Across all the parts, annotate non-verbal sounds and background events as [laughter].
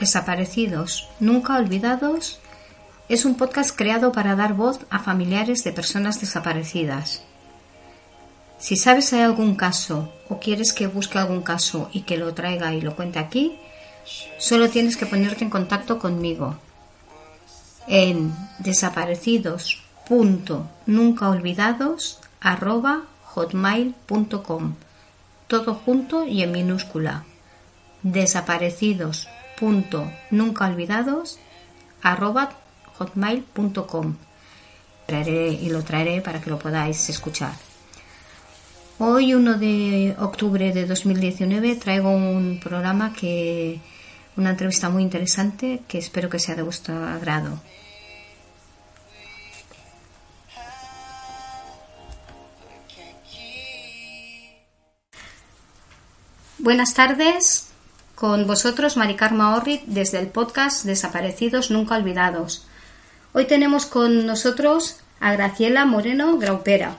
Desaparecidos, nunca olvidados, es un podcast creado para dar voz a familiares de personas desaparecidas. Si sabes hay algún caso o quieres que busque algún caso y que lo traiga y lo cuente aquí, solo tienes que ponerte en contacto conmigo. En desaparecidos.nuncaolvidados@hotmail.com todo junto y en minúscula desaparecidos.nuncaolvidados@hotmail.com traeré y lo traeré para que lo podáis escuchar. Hoy, 1 de octubre de 2019, traigo un programa que, una entrevista muy interesante que espero que sea de vuestro agrado. Buenas tardes, con vosotros Maricarma Orrit desde el podcast Desaparecidos Nunca Olvidados. Hoy tenemos con nosotros a Graciela Moreno Graupera,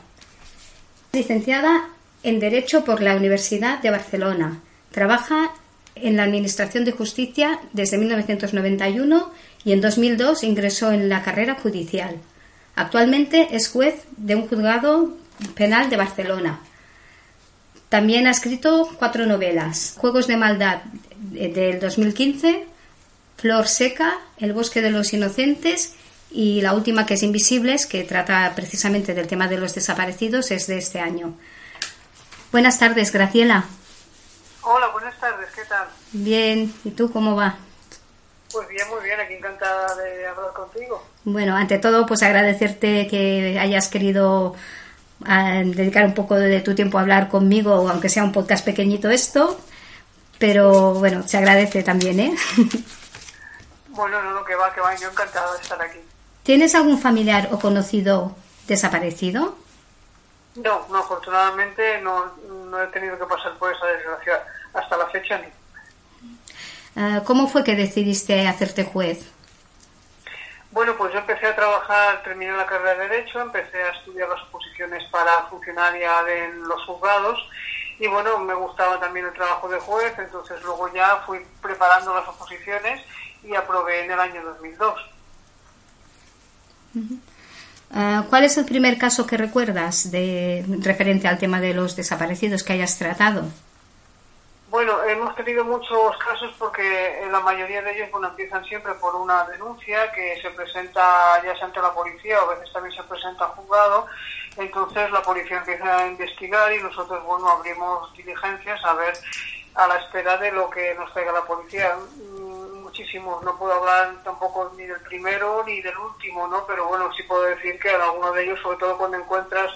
licenciada en Derecho por la Universidad de Barcelona. Trabaja en la Administración de Justicia desde 1991 y en 2002 ingresó en la carrera judicial. Actualmente es juez de un juzgado penal de Barcelona. También ha escrito cuatro novelas: Juegos de Maldad del 2015, Flor Seca, El Bosque de los Inocentes y la última que es Invisibles, que trata precisamente del tema de los desaparecidos, es de este año. Buenas tardes, Graciela. Hola, buenas tardes, ¿qué tal? Bien, ¿y tú cómo va? Pues bien, muy bien, aquí encantada de hablar contigo. Bueno, ante todo, pues agradecerte que hayas querido ah, dedicar un poco de tu tiempo a hablar conmigo, aunque sea un podcast pequeñito esto, pero bueno, se agradece también, ¿eh? [laughs] Bueno, no, no, que va, que va, yo encantada de estar aquí. ¿Tienes algún familiar o conocido desaparecido? No, no, afortunadamente no, no he tenido que pasar por esa desgracia hasta la fecha ni. Ah, ¿Cómo fue que decidiste hacerte juez? Bueno, pues yo empecé a trabajar, terminé la carrera de Derecho, empecé a estudiar las oposiciones para funcionaria en los juzgados y bueno, me gustaba también el trabajo de juez, entonces luego ya fui preparando las oposiciones y aprobé en el año 2002. Ah, ¿Cuál es el primer caso que recuerdas de referente al tema de los desaparecidos que hayas tratado? Bueno, hemos tenido muchos casos porque la mayoría de ellos bueno, empiezan siempre por una denuncia que se presenta ya sea ante la policía o a veces también se presenta al juzgado. Entonces la policía empieza a investigar y nosotros bueno abrimos diligencias a ver a la espera de lo que nos traiga la policía muchísimos, no puedo hablar tampoco ni del primero ni del último, ¿no? Pero bueno, sí puedo decir que en alguno de ellos, sobre todo cuando encuentras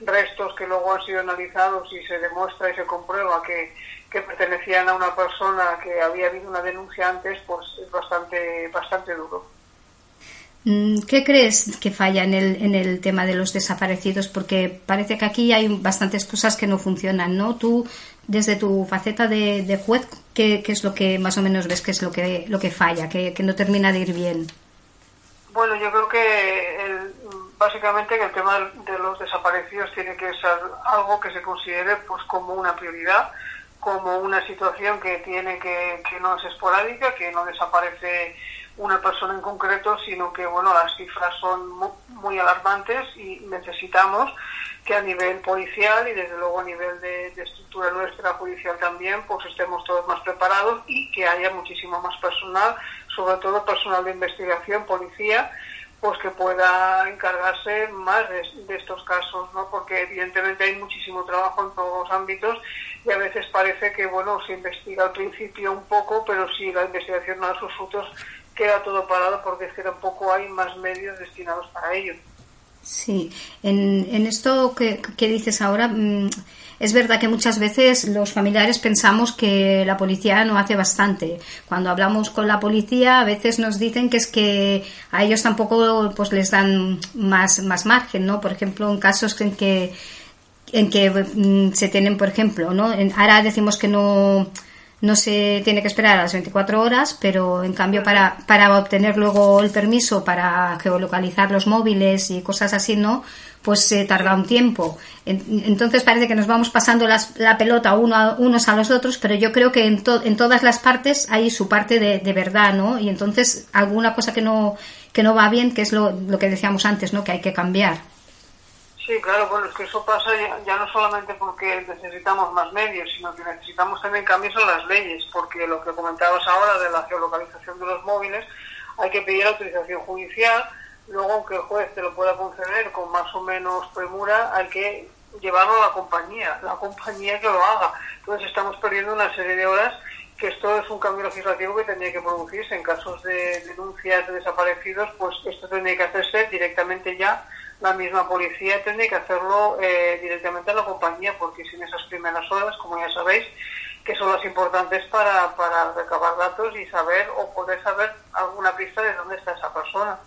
restos que luego han sido analizados y se demuestra y se comprueba que, que pertenecían a una persona que había habido una denuncia antes, pues es bastante, bastante duro. Mm, ¿Qué crees que falla en el, en el tema de los desaparecidos? Porque parece que aquí hay bastantes cosas que no funcionan, ¿no? Tú, desde tu faceta de, de juez, ¿qué, ¿qué, es lo que más o menos ves que es lo que, lo que falla, que, que no termina de ir bien? Bueno, yo creo que el, básicamente que el tema de los desaparecidos tiene que ser algo que se considere pues como una prioridad, como una situación que tiene que, que no es esporádica, que no desaparece una persona en concreto, sino que bueno, las cifras son muy, alarmantes y necesitamos que a nivel policial y desde luego a nivel de, estructura nuestra judicial también, pues estemos todos más preparados y que haya muchísimo más personal, sobre todo personal de investigación, policía, pues que pueda encargarse más de, estos casos, ¿no? Porque evidentemente hay muchísimo trabajo en todos los ámbitos y a veces parece que, bueno, se investiga al principio un poco, pero si la investigación no da sus frutos, queda todo parado porque es que tampoco hay más medios destinados para ello. Sí, en, en esto que, que, dices ahora, mm, es verdad que muchas veces los familiares pensamos que la policía no hace bastante. Cuando hablamos con la policía, a veces nos dicen que es que a ellos tampoco pues les dan más, más margen, ¿no? Por ejemplo, en casos en que en que mm, se tienen, por ejemplo, ¿no? ahora decimos que no no se tiene que esperar a las 24 horas, pero en cambio para, para obtener luego el permiso para geolocalizar los móviles y cosas así, ¿no? Pues se tarda un tiempo. Entonces parece que nos vamos pasando la pelota uno unos a los otros, pero yo creo que en, en todas las partes hay su parte de, de, verdad, ¿no? Y entonces alguna cosa que no, que no va bien, que es lo, que decíamos antes, ¿no? Que hay que cambiar. Sí, claro, bueno, es que eso pasa ya, no solamente porque necesitamos más medios, sino que necesitamos también cambios en las leyes, porque lo que comentabas ahora de la geolocalización de los móviles, hay que pedir autorización judicial, luego aunque el juez te lo pueda conceder con más o menos premura, hay que llevarlo a la compañía, la compañía que lo haga. Entonces estamos perdiendo una serie de horas que esto es un cambio legislativo que tendría que producirse en casos de denuncias de desaparecidos, pues esto tendría que hacerse directamente ya la misma policía tiene que hacerlo eh, directamente a la compañía, porque sin esas primeras horas, como ya sabéis, que son las importantes para, para recabar datos y saber o poder saber alguna pista de dónde está esa persona.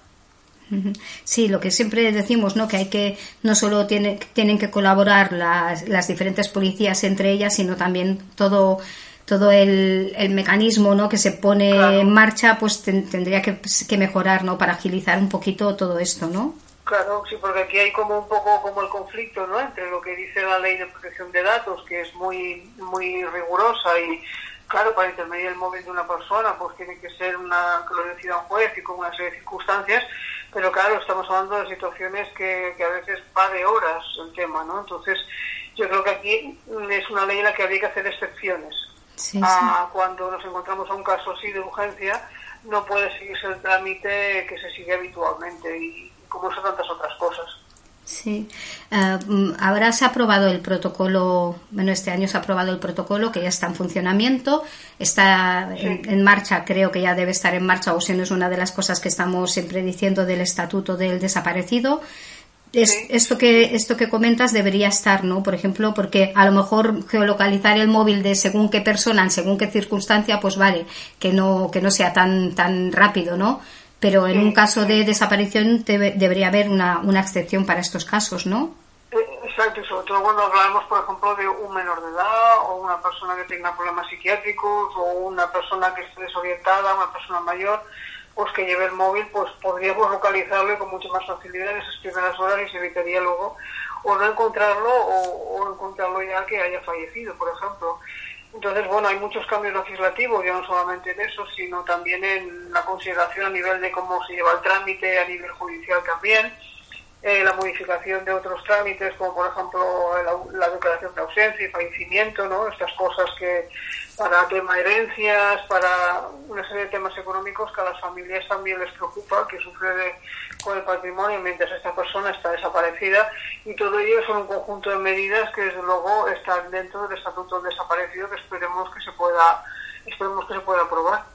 Sí, lo que siempre decimos, ¿no? Que hay que no solo tiene, tienen que colaborar las, las diferentes policías entre ellas, sino también todo todo el, el mecanismo, ¿no? Que se pone en marcha, pues tendría que, que mejorar, ¿no? Para agilizar un poquito todo esto, ¿no? Claro, sí, porque aquí hay como un poco como el conflicto, ¿no? Entre lo que dice la ley de protección de datos, que es muy muy rigurosa y claro, para intermediar el móvil de una persona, pues tiene que ser una que lo decida un juez y con una serie de circunstancias, pero claro, estamos hablando de situaciones que, que a veces va de horas el tema, ¿no? Entonces, yo creo que aquí es una ley en la que habría que hacer excepciones. Sí, a cuando nos encontramos a un caso así de urgencia, no puede seguirse el trámite que se sigue habitualmente y como son tantas otras cosas. Sí. Uh, ahora se ha aprobado el protocolo, bueno, este año se ha aprobado el protocolo que ya está en funcionamiento, está en, marcha, creo que ya debe estar en marcha, o si no es una de las cosas que estamos siempre diciendo del estatuto del desaparecido. Es, esto que esto que comentas debería estar, ¿no? Por ejemplo, porque a lo mejor geolocalizar el móvil de según qué persona, en según qué circunstancia, pues vale, que no que no sea tan tan rápido, ¿no? Pero en un caso de desaparición debería haber una, una excepción para estos casos, ¿no? Eh, exacto, sobre todo cuando hablamos, por ejemplo, de un menor de edad o una persona que tenga problemas psiquiátricos o una persona que esté desorientada, una persona mayor, pues que lleve el móvil, pues podríamos localizarlo con mucha más facilidad en esas primeras horas y se evitaría luego o no encontrarlo o, o encontrarlo ya que haya fallecido, por ejemplo. Entonces, bueno, hay muchos cambios legislativos, ya no solamente en eso, sino también en la consideración a nivel de cómo se lleva el trámite, a nivel judicial también, eh, la modificación de otros trámites, como por ejemplo la, declaración de ausencia y fallecimiento, ¿no? Estas cosas que para tema herencias, para una serie de temas económicos que a las familias también les preocupa, que sucede con el patrimonio mientras esta persona está desaparecida y todo ello son un conjunto de medidas que desde luego están dentro del estatuto desaparecido que esperemos que se pueda esperemos que se pueda aprobar.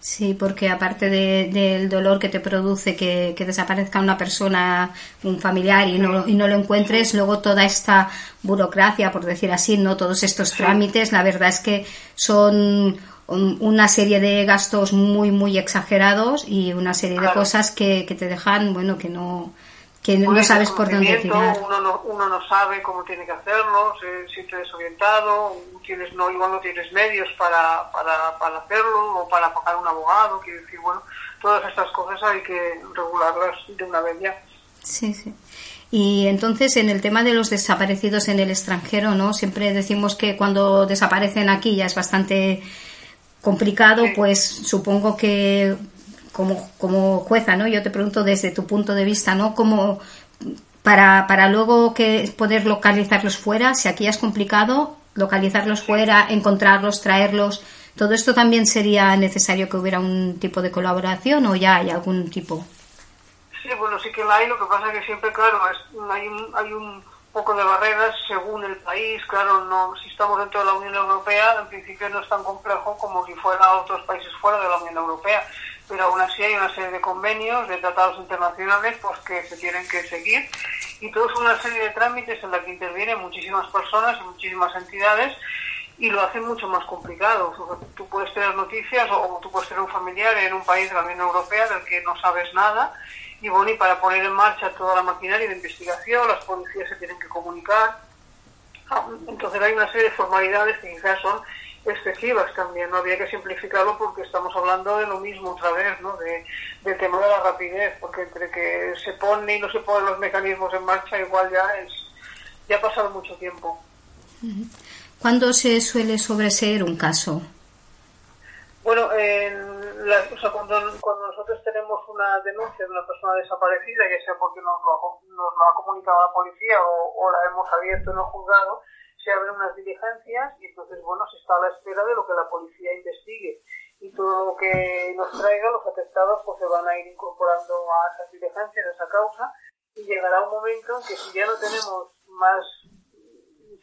Sí, porque aparte del dolor que te produce que, desaparezca una persona, un familiar y no, y no lo encuentres, luego toda esta burocracia, por decir así, no todos estos trámites, la verdad es que son una serie de gastos muy, muy exagerados y una serie de cosas que, que te dejan, bueno, que no, que no sabes por dónde tirar. Uno no, uno no sabe cómo tiene que hacerlo, se siente desorientado, tienes, no, igual no tienes medios para, para, para hacerlo o para pagar un abogado, quiero decir, bueno, todas estas cosas hay que regularlas de una vez ya. Sí, sí. Y entonces en el tema de los desaparecidos en el extranjero, ¿no? Siempre decimos que cuando desaparecen aquí ya es bastante complicado, pues supongo que como, como jueza, ¿no? Yo te pregunto desde tu punto de vista, ¿no? Como para, para luego que poder localizarlos fuera, si aquí es complicado, localizarlos fuera, encontrarlos, traerlos, todo esto también sería necesario que hubiera un tipo de colaboración o ya hay algún tipo. Sí, bueno, sí que la hay, lo que pasa es que siempre, claro, hay un, hay un poco de barreras según el país, claro, no, si estamos dentro de la Unión Europea, en principio no es tan complejo como si fuera otros países fuera de la Unión Europea pero aún así hay una serie de convenios, de tratados internacionales pues que se tienen que seguir y todo es una serie de trámites en la que intervienen muchísimas personas y muchísimas entidades y lo hacen mucho más complicado. Tú puedes tener noticias o tú puedes tener un familiar en un país de la Unión Europea del que no sabes nada y bueno, y para poner en marcha toda la maquinaria de investigación, las policías se tienen que comunicar. Ah, entonces hay una serie de formalidades que quizás son excesivas también, no había que simplificarlo porque estamos hablando de lo mismo otra vez, ¿no? De, del tema de la rapidez, porque entre que se pone y no se ponen los mecanismos en marcha igual ya es ya ha pasado mucho tiempo. ¿Cuándo se suele sobreseer un caso? Bueno, cuando, nosotros tenemos una denuncia de una persona desaparecida, ya sea porque nos lo, nos lo ha comunicado la policía o, o la hemos abierto en el juzgado, se abren unas diligencias y entonces, bueno, se está a la espera de lo que la policía investigue. Y todo lo que nos traiga, los atestados, pues se van a ir incorporando a esas diligencias, a esa causa, y llegará un momento en que si ya no tenemos más,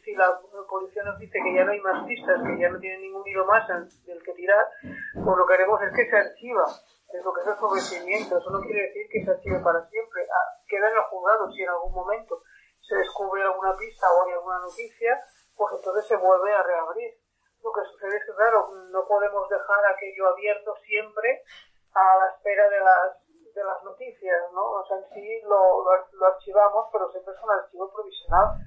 si la policía nos dice que ya no hay más pistas, que ya no tiene ningún hilo más del que tirar, pues lo que haremos es que se archiva. Es lo que es el sobrecimiento. Eso no quiere decir que se archive para siempre. Ah, queda en el juzgado si en algún momento se descubre alguna pista o hay alguna noticia, pues entonces se vuelve a reabrir. Lo que sucede es que, claro, no podemos dejar aquello abierto siempre a la espera de las, de las noticias, ¿no? O sea, en sí lo, lo, archivamos, pero siempre es un archivo provisional.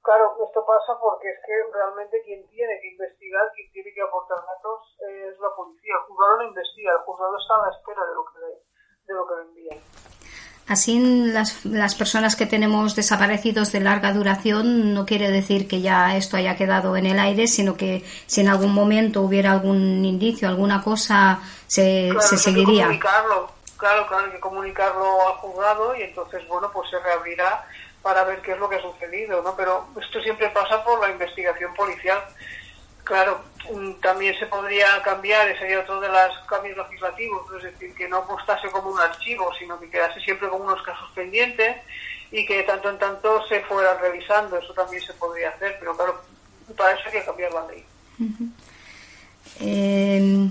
Claro, esto pasa porque es que realmente quien tiene que investigar, quien tiene que aportar datos es la policía. El juzgado no investiga, el juzgado está a la espera de lo que de lo que le envían. Así, las, las personas que tenemos desaparecidos de larga duración no quiere decir que ya esto haya quedado en el aire, sino que si en algún momento hubiera algún indicio, alguna cosa, se, se seguiría. comunicarlo, claro, claro, hay que comunicarlo al juzgado y entonces, bueno, pues se reabrirá para ver qué es lo que ha sucedido, ¿no? Pero esto siempre pasa por la investigación policial. Claro, también se podría cambiar, ese sería otro de los cambios legislativos, es decir, que no apostase como un archivo, sino que quedase siempre como unos casos pendientes y que tanto en tanto se fuera revisando, eso también se podría hacer, pero claro, para eso hay que cambiar la ley. Em,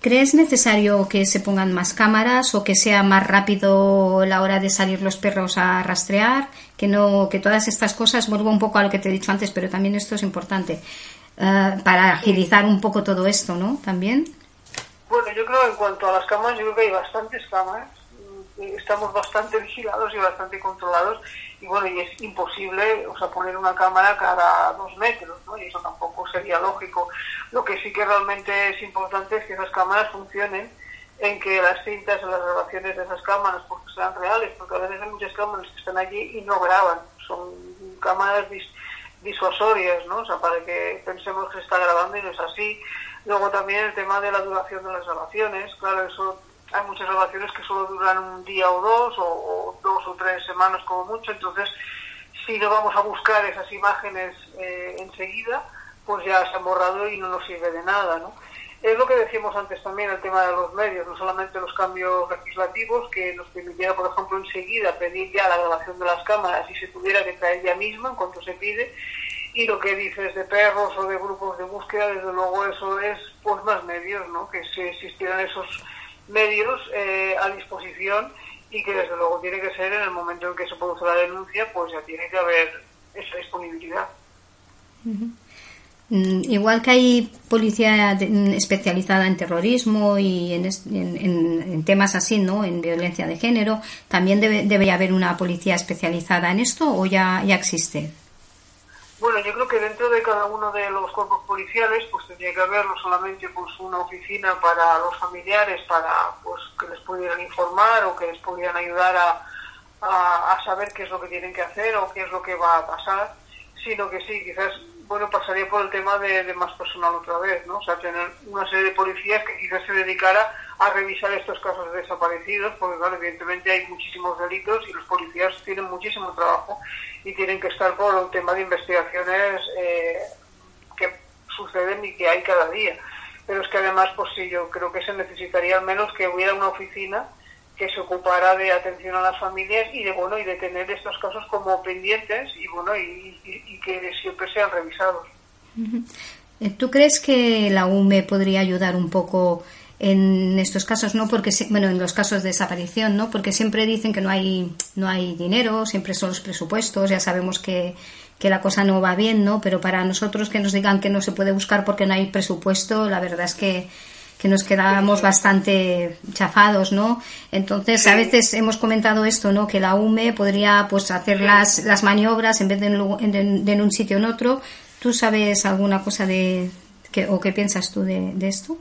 ¿Crees necesario que se pongan más cámaras o que sea más rápido la hora de salir los perros a rastrear? Que no, que todas estas cosas, vuelvo un poco a lo que te he dicho antes, pero también esto es importante. Eh, para agilizar un poco todo esto, ¿no? También. Bueno, yo creo que en cuanto a las cámaras, yo creo que hay bastantes cámaras. Estamos bastante vigilados y bastante controlados. Y bueno, y es imposible, o sea, poner una cámara cada dos metros, ¿no? Y eso tampoco sería lógico. Lo que sí que realmente es importante es que esas cámaras funcionen en que las cintas o las grabaciones de esas cámaras porque sean reales, porque a veces hay muchas cámaras que están allí y no graban. Son cámaras disuasorias, ¿no? O sea, para que pensemos que se está grabando y no es así. Luego también el tema de la duración de las grabaciones, claro, eso hay muchas grabaciones que solo duran un día o dos, o, dos o tres semanas como mucho, entonces si no vamos a buscar esas imágenes eh, enseguida, pues ya se han borrado y no nos sirve de nada, ¿no? Es lo que decíamos antes también, el tema de los medios, no solamente los cambios legislativos, que nos permitiera, por ejemplo, enseguida pedir ya la grabación de las cámaras y se tuviera que traer ya mismo en cuanto se pide, y lo que dices de perros o de grupos de búsqueda, desde luego eso es pues más medios, ¿no? Que si existieran esos medios eh, a disposición y que desde luego tiene que ser en el momento en que se produce la denuncia, pues ya tiene que haber esa disponibilidad. Igual que hay policía mm, especializada en terrorismo y en, temas así, ¿no? En violencia de género, ¿también debe, debe haber una policía especializada en esto o ya, ya existe? Bueno, yo creo que dentro de cada uno de los cuerpos policiales, pues tendría que haber no solamente pues una oficina para los familiares, para pues que les pudieran informar o que les pudieran ayudar a, a saber qué es lo que tienen que hacer o qué es lo que va a pasar, sino que sí, quizás bueno, pasaría por el tema de, más personal otra vez, ¿no? O sea, tener una serie de policías que quizás se dedicara a revisar estos casos de desaparecidos, porque claro, evidentemente hay muchísimos delitos y los policías tienen muchísimo trabajo y tienen que estar por el tema de investigaciones eh, que suceden y que hay cada día. Pero es que además, pues sí, yo creo que se necesitaría al menos que hubiera una oficina que se ocupara de atención a las familias y de bueno y de tener estos casos como pendientes y bueno y, que siempre sean revisados. Eh, ¿Tú crees que la UME podría ayudar un poco en estos casos, no porque bueno, en los casos de desaparición, ¿no? Porque siempre dicen que no hay no hay dinero, siempre son los presupuestos, ya sabemos que que la cosa no va bien, ¿no? Pero para nosotros que nos digan que no se puede buscar porque no hay presupuesto, la verdad es que que nos quedábamos bastante chafados, ¿no? Entonces, a veces hemos comentado esto, ¿no? Que la UME podría, pues, hacer las, las maniobras en vez de en, un sitio en otro. ¿Tú sabes alguna cosa de ¿Qué, ¿O qué piensas tú de, de esto?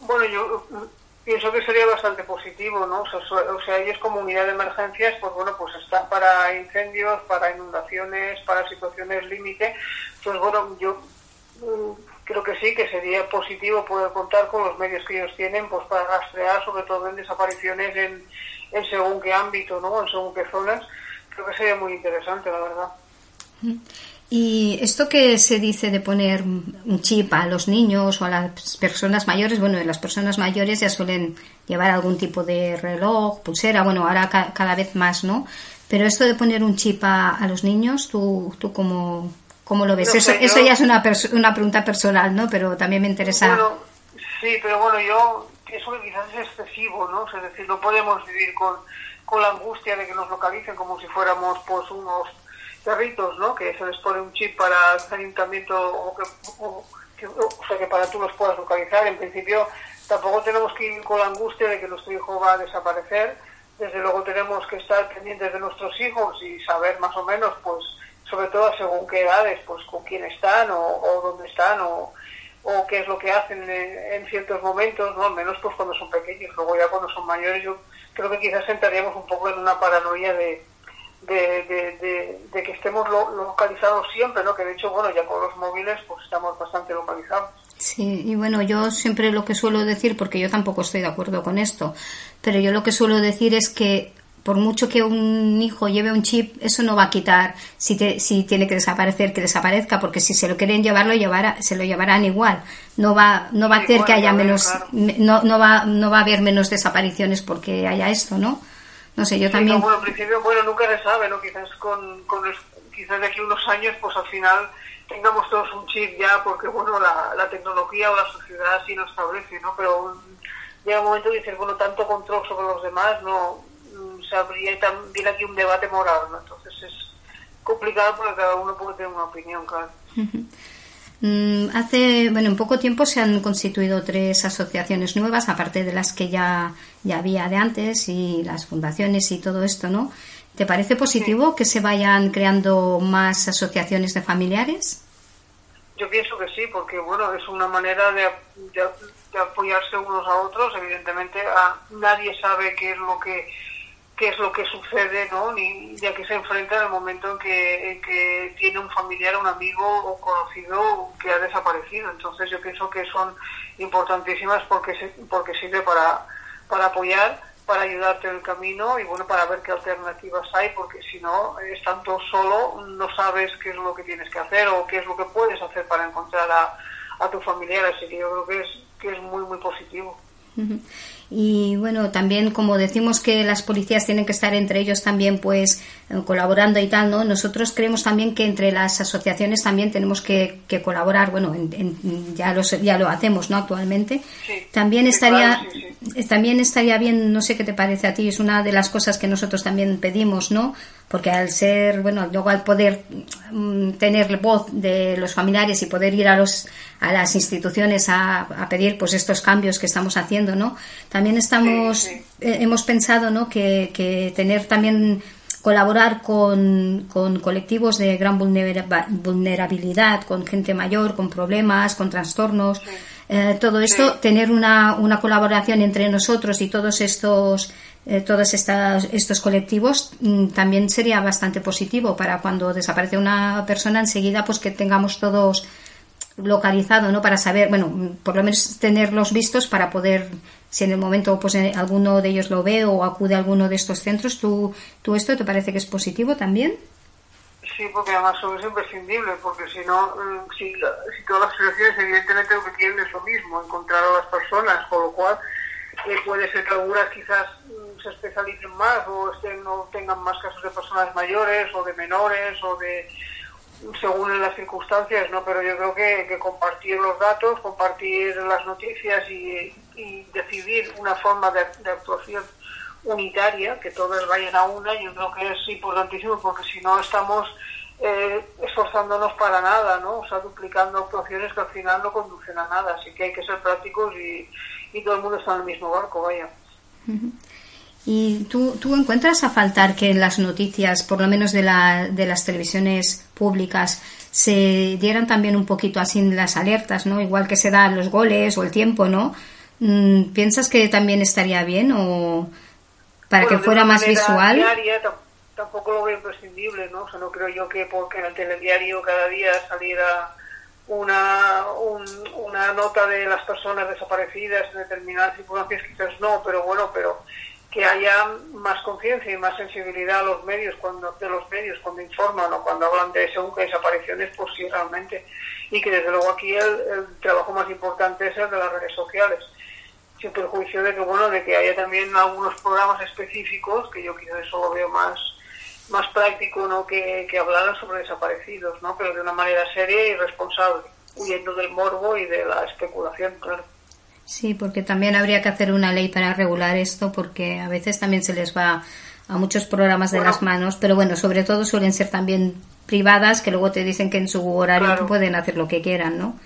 Bueno, yo pienso que sería bastante positivo, ¿no? O sea, ellos como unidad de emergencias, pues bueno, pues están para incendios, para inundaciones, para situaciones límite. Pues bueno, yo mm, creo que sí, que sería positivo poder contar con los medios que ellos tienen, pues para rastrear, sobre todo en desapariciones en, en según qué ámbito, ¿no? En según qué zonas. Creo que sería muy interesante, la verdad. Y esto que se dice de poner un chip a los niños o a las personas mayores, bueno, las personas mayores ya suelen llevar algún tipo de reloj, pulsera, bueno, ahora cada vez más, ¿no? Pero esto de poner un chip a, los niños, ¿tú, tú cómo, cómo lo ves? eso, eso ya es una, una pregunta personal, ¿no? Pero también me interesa. Bueno, sí, pero bueno, yo, eso quizás es excesivo, ¿no? Es decir, no podemos vivir con, con la angustia de que nos localicen como si fuéramos pues unos perritos, ¿no? Que se les pone un chip para el ayuntamiento o que, o, sea, que para tú los puedas localizar. En principio, tampoco tenemos que ir con la angustia de que nuestro hijo va a desaparecer. Desde luego tenemos que estar pendientes de nuestros hijos y saber más o menos, pues, sobre todo según qué edades, pues con quién están o, dónde están o, qué es lo que hacen en, ciertos momentos, ¿no? Al menos pues cuando son pequeños. Luego ya cuando son mayores yo creo que quizás entraríamos un poco en una paranoia de, de, que estemos localizados siempre, ¿no? Que de hecho, bueno, ya con los móviles pues estamos bastante localizados. Sí, y bueno, yo siempre lo que suelo decir, porque yo tampoco estoy de acuerdo con esto, pero yo lo que suelo decir es que por mucho que un hijo lleve un chip, eso no va a quitar si, si tiene que desaparecer, que desaparezca, porque si se lo quieren llevar, lo llevará, se lo llevarán igual. No va, no va a hacer que haya menos, no, no, va, no va a haber menos desapariciones porque haya esto, ¿no? No sé, yo también. bueno, al principio, bueno, nunca se sabe, ¿no? Quizás con, con quizás de aquí unos años, pues al final tengamos todos un chip ya, porque bueno, la, la tecnología o la sociedad así lo establece, ¿no? Pero llega un momento de decir, bueno, tanto control sobre los demás, no habría también aquí un debate moral, ¿no? Entonces es complicado porque cada uno puede tener una opinión, claro. [laughs] Mm, hace, bueno, en poco tiempo se han constituido tres asociaciones nuevas, aparte de las que ya, ya había de antes y las fundaciones y todo esto, ¿no? ¿Te parece positivo que se vayan creando más asociaciones de familiares? Yo pienso que sí, porque bueno, es una manera de, de apoyarse unos a otros. Evidentemente, a, nadie sabe qué es lo que qué es lo que sucede, ¿no? Ni ya que se enfrenta en el momento en que, que tiene un familiar, un amigo o conocido que ha desaparecido. Entonces yo pienso que son importantísimas porque porque sirve para, para apoyar, para ayudarte en el camino y bueno, para ver qué alternativas hay, porque si no, estando solo, no sabes qué es lo que tienes que hacer o qué es lo que puedes hacer para encontrar a, a tu familiar. Así que yo creo que es, que es muy, muy positivo. Y bueno, también como decimos que las policías tienen que estar entre ellos también pues eh, colaborando y tal, ¿no? Nosotros creemos también que entre las asociaciones también tenemos que, colaborar, bueno, ya, lo, ya lo hacemos, ¿no? Actualmente. también estaría también estaría bien, no sé qué te parece a ti, es una de las cosas que nosotros también pedimos, ¿no? Porque al ser, bueno, luego al poder mm, tener voz de los familiares y poder ir a los a las instituciones a, a pedir pues estos cambios que estamos haciendo, ¿no? También estamos, eh, hemos pensado ¿no? que, tener también colaborar con, colectivos de gran vulnerabilidad, con gente mayor, con problemas, con trastornos. Eh, todo esto, tener una, una, colaboración entre nosotros y todos estos, eh, todos estos colectivos mm, también sería bastante positivo para cuando desaparece una persona enseguida, pues que tengamos todos localizado, ¿no? Para saber, bueno, por lo menos tenerlos vistos para poder si en el momento pues eh, alguno de ellos lo ve o acude a alguno de estos centros, ¿tú, tú esto te parece que es positivo también? Sí, porque además es imprescindible, porque si no, mm, si, todas las situaciones evidentemente lo que quieren es lo mismo, encontrar a las personas, con lo cual eh, puede ser que algunas quizás se especialicen más o estén, no tengan más casos de personas mayores o de menores o de según las circunstancias, ¿no? Pero yo creo que, que compartir los datos, compartir las noticias y, decidir una forma de, actuación unitaria, que todas vayan a una, yo creo que es importantísimo porque si no estamos eh, esforzándonos para nada, ¿no? O sea, duplicando actuaciones que al final no conducen a nada. Así que hay que ser prácticos y, y todo el mundo está en el mismo barco, vaya. ¿Y tú, tú encuentras a faltar que en las noticias, por lo menos de, la, de las televisiones públicas, se dieran también un poquito así las alertas, ¿no? Igual que se dan los goles o el tiempo, ¿no? Mm, ¿Piensas que también estaría bien o para que fuera más visual? Diaria, tampoco lo veo imprescindible, ¿no? O sea, no creo yo que porque en el telediario cada día saliera una, una nota de las personas desaparecidas en determinadas circunstancias, quizás no, pero bueno, pero que haya más conciencia y más sensibilidad a los medios cuando de los medios cuando informan o cuando hablan de según que desapariciones pues sí realmente. Y que desde luego aquí el, trabajo más importante es el de las redes sociales. Sin perjuicio de que bueno de que haya también algunos programas específicos que yo quizás eso lo veo más más práctico no que, que hablaran sobre desaparecidos no pero de una manera seria y responsable huyendo del morbo y de la especulación claro Sí, porque también habría que hacer una ley para regular esto, porque a veces también se les va a muchos programas de las manos, pero bueno, sobre todo suelen ser también privadas que luego te dicen que en su horario pueden hacer lo que quieran, ¿no?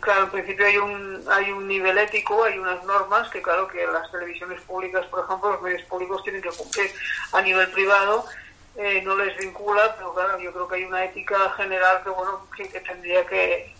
Claro, en principio hay un, hay un nivel ético, hay unas normas que claro que las televisiones públicas, por ejemplo, los medios públicos tienen que cumplir a nivel privado, eh, no les vincula, pero claro, yo creo que hay una ética general que bueno, que tendría que,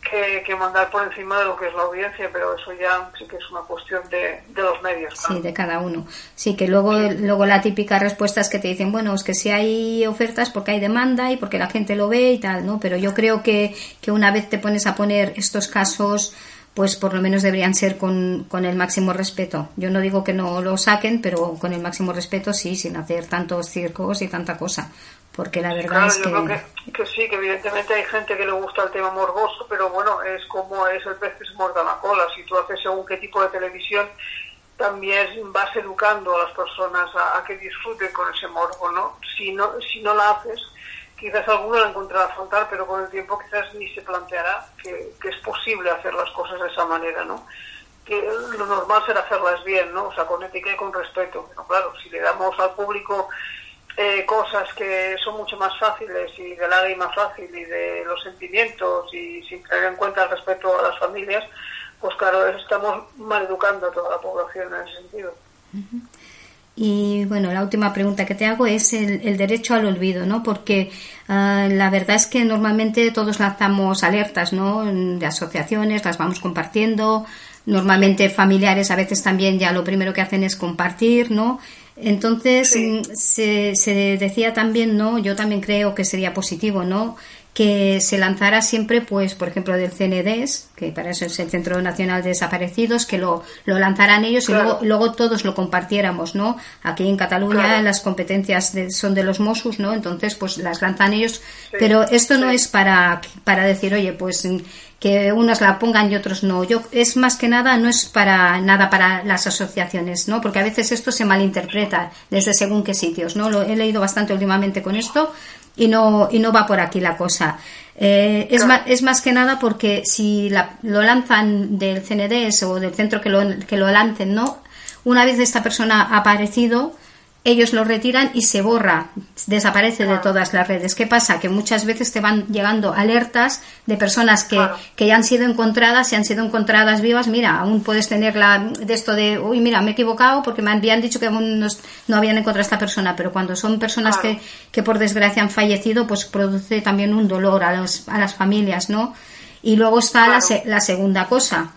que, mandar por encima de lo que es la audiencia, pero eso ya sí que es una cuestión de, los medios. Sí, de cada uno. Sí, que luego, luego la típica respuesta es que te dicen, bueno, es que si hay ofertas porque hay demanda y porque la gente lo ve y tal, ¿no? Pero yo creo que, que una vez te pones a poner estos casos pues por lo menos deberían ser con, con, el máximo respeto. Yo no digo que no lo saquen, pero con el máximo respeto sí, sin hacer tantos circos y tanta cosa porque la verdad es que... que... sí, que evidentemente hay gente que le gusta el tema morboso, pero bueno, es como es el pez que se muerda la cola. Si tú haces según qué tipo de televisión, también vas educando a las personas a, que disfruten con ese morbo, ¿no? Si no, si no la haces, quizás alguno la encontrará faltar, pero con el tiempo quizás ni se planteará que, es posible hacer las cosas de esa manera, ¿no? que lo normal será hacerlas bien, ¿no? O sea, con ética y con respeto. Pero claro, si le damos al público eh, cosas que son mucho más fáciles y de lágrima fácil y de los sentimientos y sin tener en cuenta el respeto a las familias, pues claro, estamos mal educando a toda la población en ese sentido. Y bueno, la última pregunta que te hago es el, derecho al olvido, ¿no? Porque ah, la verdad es que normalmente todos lanzamos alertas, ¿no? De asociaciones, las vamos compartiendo. Normalmente familiares a veces también ya lo primero que hacen es compartir, ¿no? Entonces mm, se, se, decía también, ¿no? Yo también creo que sería positivo, ¿no? Que se lanzara siempre, pues, por ejemplo, del CNDES, que para eso es el Centro Nacional de Desaparecidos, que lo, lo lanzaran ellos y luego, luego todos lo compartiéramos, ¿no? Aquí en Cataluña las competencias son de los Mossos, ¿no? Entonces, pues las lanzan ellos. Pero esto no es para, para decir, oye, pues que unos la pongan y otros no. Yo es más que nada no es para nada para las asociaciones, ¿no? Porque a veces esto se malinterpreta desde según qué sitios, ¿no? Lo he leído bastante últimamente con esto y no y no va por aquí la cosa. Eh, es, más, es más que nada porque si lo lanzan del CNDS o del centro que lo, que lo lancen, ¿no? Una vez esta persona ha aparecido, ellos lo retiran y se borra, desaparece de todas las redes. ¿Qué pasa? Que muchas veces te van llegando alertas de personas que, que ya han sido encontradas, y han sido encontradas vivas. Mira, aún puedes tener la, de esto de, uy, mira, me he equivocado porque me habían dicho que aún no, habían encontrado a esta persona, pero cuando son personas que, que por desgracia han fallecido, pues produce también un dolor a, los, a las familias, ¿no? Y luego está la, la segunda cosa,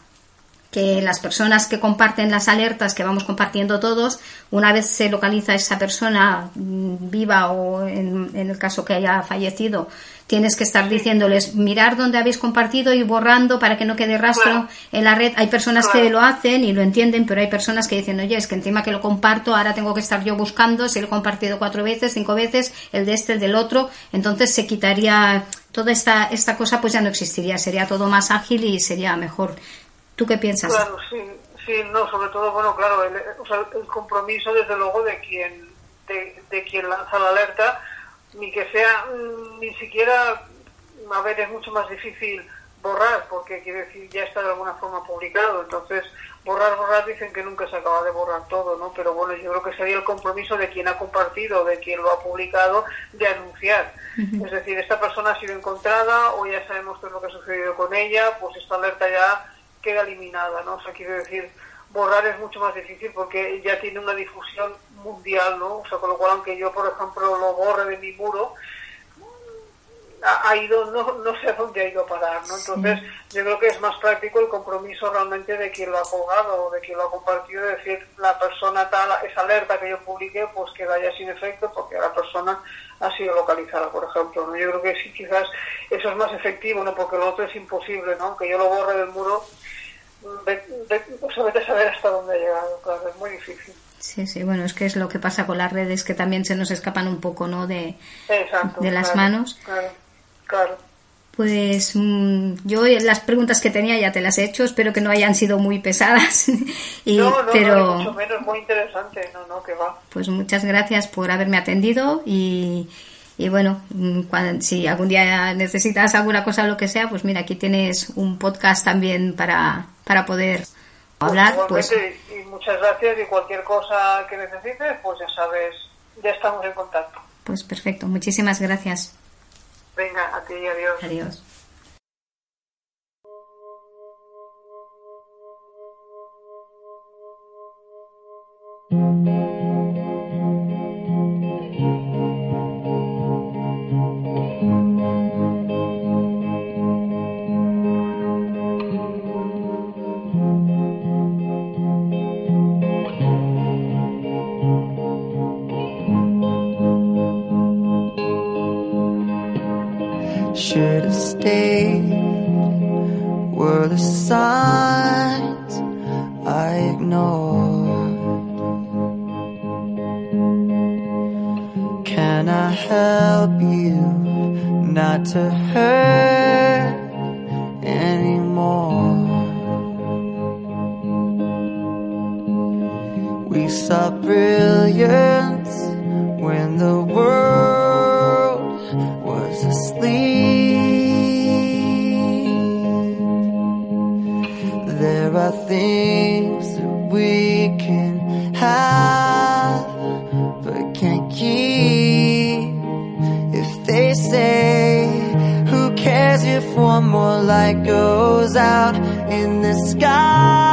que las personas que comparten las alertas que vamos compartiendo todos, una vez se localiza esa persona mm, viva o en, el caso que haya fallecido, tienes que estar diciéndoles mirar dónde habéis compartido y borrando para que no quede rastro en la red. Hay personas que lo hacen y lo entienden, pero hay personas que dicen, oye, es que encima que lo comparto, ahora tengo que estar yo buscando si lo he compartido cuatro veces, cinco veces, el de este, el del otro. Entonces se quitaría toda esta, esta cosa, pues ya no existiría, sería todo más ágil y sería mejor. ¿Tú qué piensas? Claro, sí, sí, no, sobre todo, bueno, claro, el, o sea, el compromiso desde luego de quien, de, quien lanza la alerta, ni que sea, mm, ni siquiera, a ver, es mucho más difícil borrar, porque quiere decir, ya está de alguna forma publicado, entonces borrar, borrar, dicen que nunca se acaba de borrar todo, ¿no? Pero bueno, yo creo que sería el compromiso de quien ha compartido, de quien lo ha publicado, de anunciar. Es decir, esta persona ha sido encontrada o ya sabemos qué es lo que ha sucedido con ella, pues esta alerta ya queda eliminada, ¿no? O sea, quiero decir, borrar es mucho más difícil porque ya tiene una difusión mundial, ¿no? O sea, con lo cual, aunque yo, por ejemplo, lo borre de mi muro, ha ido, no, no sé a dónde ha ido a parar, ¿no? Entonces, yo creo que es más práctico el compromiso realmente de quien lo ha colgado o de quien lo ha compartido, es decir, la persona tal, esa alerta que yo publiqué, pues que vaya sin efecto porque la persona ha sido localizada, por ejemplo, ¿no? Yo creo que sí, quizás eso es más efectivo, ¿no? Porque lo otro es imposible, ¿no? Aunque yo lo borre del muro, pues vete a saber hasta dónde ha llegado, claro, es muy difícil. Sí, sí, bueno, es que es lo que pasa con las redes que también se nos escapan un poco, ¿no? De, de las manos. Claro, claro. Pues mm, yo las preguntas que tenía ya te las he hecho, espero que no hayan sido muy pesadas. [laughs] y, no, no, pero, mucho menos, muy interesante, no, no, que va. Pues muchas gracias por haberme atendido y, y bueno, mm, si algún día necesitas alguna cosa o lo que sea, pues mira, aquí tienes un podcast también para, para poder hablar. Pues, y muchas gracias y cualquier cosa que necesites, pues ya sabes, ya estamos en contacto. Pues perfecto, muchísimas gracias. Venga, a ti, adiós. Adiós. should Saw brilliance when the world was asleep. There are things that we can have but can't keep. If they say, who cares if one more light goes out in the sky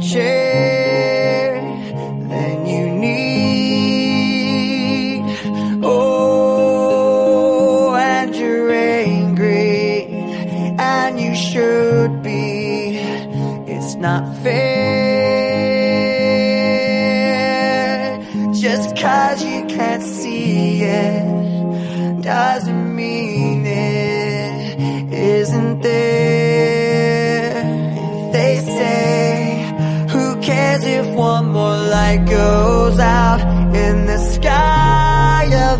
change.